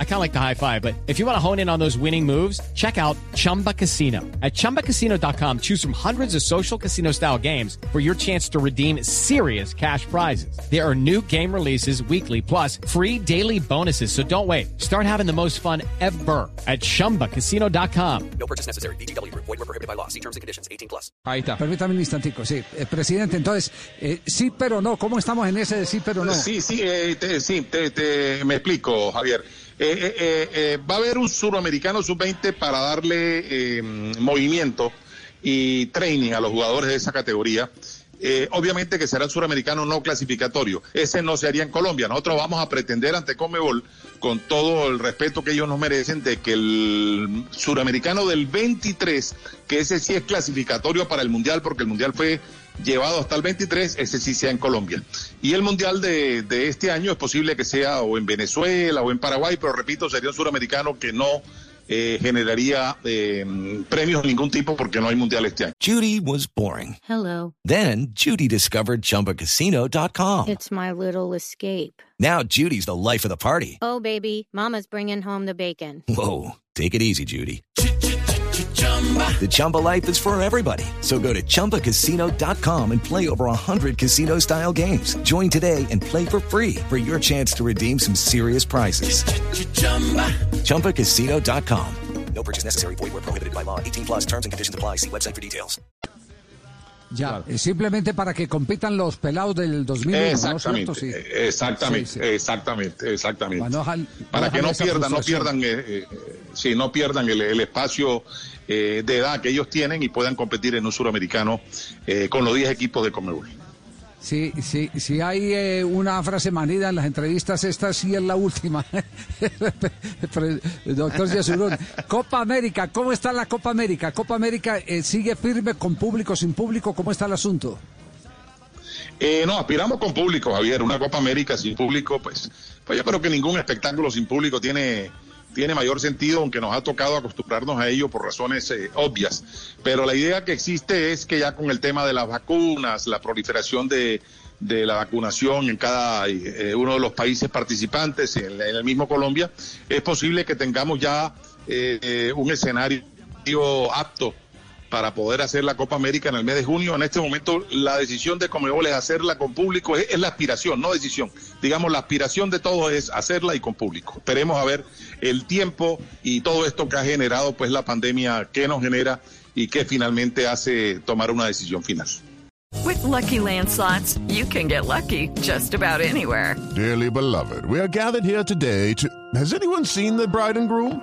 I kind of like the high five, but if you want to hone in on those winning moves, check out Chumba Casino. At ChumbaCasino.com, choose from hundreds of social casino style games for your chance to redeem serious cash prizes. There are new game releases weekly, plus free daily bonuses. So don't wait. Start having the most fun ever at ChumbaCasino.com. No purchase necessary. BGW. Void were prohibited by law. See terms and conditions. 18 plus. Ahí está. Permítame un instantico, sí. Eh, presidente, entonces, eh, sí pero no, ¿cómo estamos en ese de sí pero no? Sí, sí, eh, te, sí te, te- me explico, Javier. Eh, eh, eh, va a haber un suramericano sub-20 para darle movimiento y training a los jugadores de esa categoría. Eh, obviamente que será el suramericano no clasificatorio. Ese no se haría en Colombia. Nosotros vamos a pretender ante Comebol, con todo el respeto que ellos nos merecen, de que el suramericano del 23, que ese sí es clasificatorio para el Mundial, porque el Mundial fue llevado hasta el 23, ese sí sea en Colombia. Y el Mundial de, de este año es posible que sea o en Venezuela o en Paraguay, pero repito, sería un suramericano que no eh, generaría eh, premios de ningún tipo porque no hay Mundial este año. Judy was boring. Hello. Then Judy discovered ChumbaCasino.com. It's my little escape. Now Judy's the life of the party. Oh, baby, Mama's bringing home the bacon. Whoa, take it easy, Judy. The Chumba life is for everybody. So go to ChumbaCasino.com and play over 100 casino-style games. Join today and play for free for your chance to redeem some serious prizes. ChumbaCasino.com. No purchase necessary. Void were prohibited by law. 18 plus terms and conditions apply. See website for details. Ya, eh, simplemente para que compitan los pelados del 2001, ¿no es Exactamente, cierto? Sí. exactamente, Sí, sí. exactamente, exactamente. Para no dejar- Para no que no pierdan, no pierdan, eh, eh, sí, no pierdan el, el espacio eh, de edad que ellos tienen y puedan competir en un suramericano eh, con los 10 equipos de Comebol. Sí, sí, sí hay eh, una frase manida en las entrevistas, esta sí es la última. Pero, Doctor Yesurún, Copa América, ¿cómo está la Copa América? ¿Copa América eh, sigue firme con público, sin público? ¿Cómo está el asunto? Eh, no, aspiramos con público, Javier. Una Copa América sin público, pues, pues yo creo que ningún espectáculo sin público tiene, tiene mayor sentido, aunque nos ha tocado acostumbrarnos a ello por razones eh, obvias. Pero la idea que existe es que ya con el tema de las vacunas, la proliferación de, de la vacunación en cada eh, uno de los países participantes, en, el mismo Colombia, es posible que tengamos ya eh, eh, un escenario apto para poder hacer la Copa América en el mes de junio. En este momento la decisión de Comebol es hacerla con público, es, es la aspiración, no decisión. Digamos, la aspiración de todos es hacerla y con público. Esperemos a ver el tiempo y todo esto que ha generado pues la pandemia, que nos genera y que finalmente hace tomar una decisión final. With Lucky Land slots, you can get lucky just about anywhere. Dearly beloved, we are gathered here today to. Has anyone seen the bride and groom?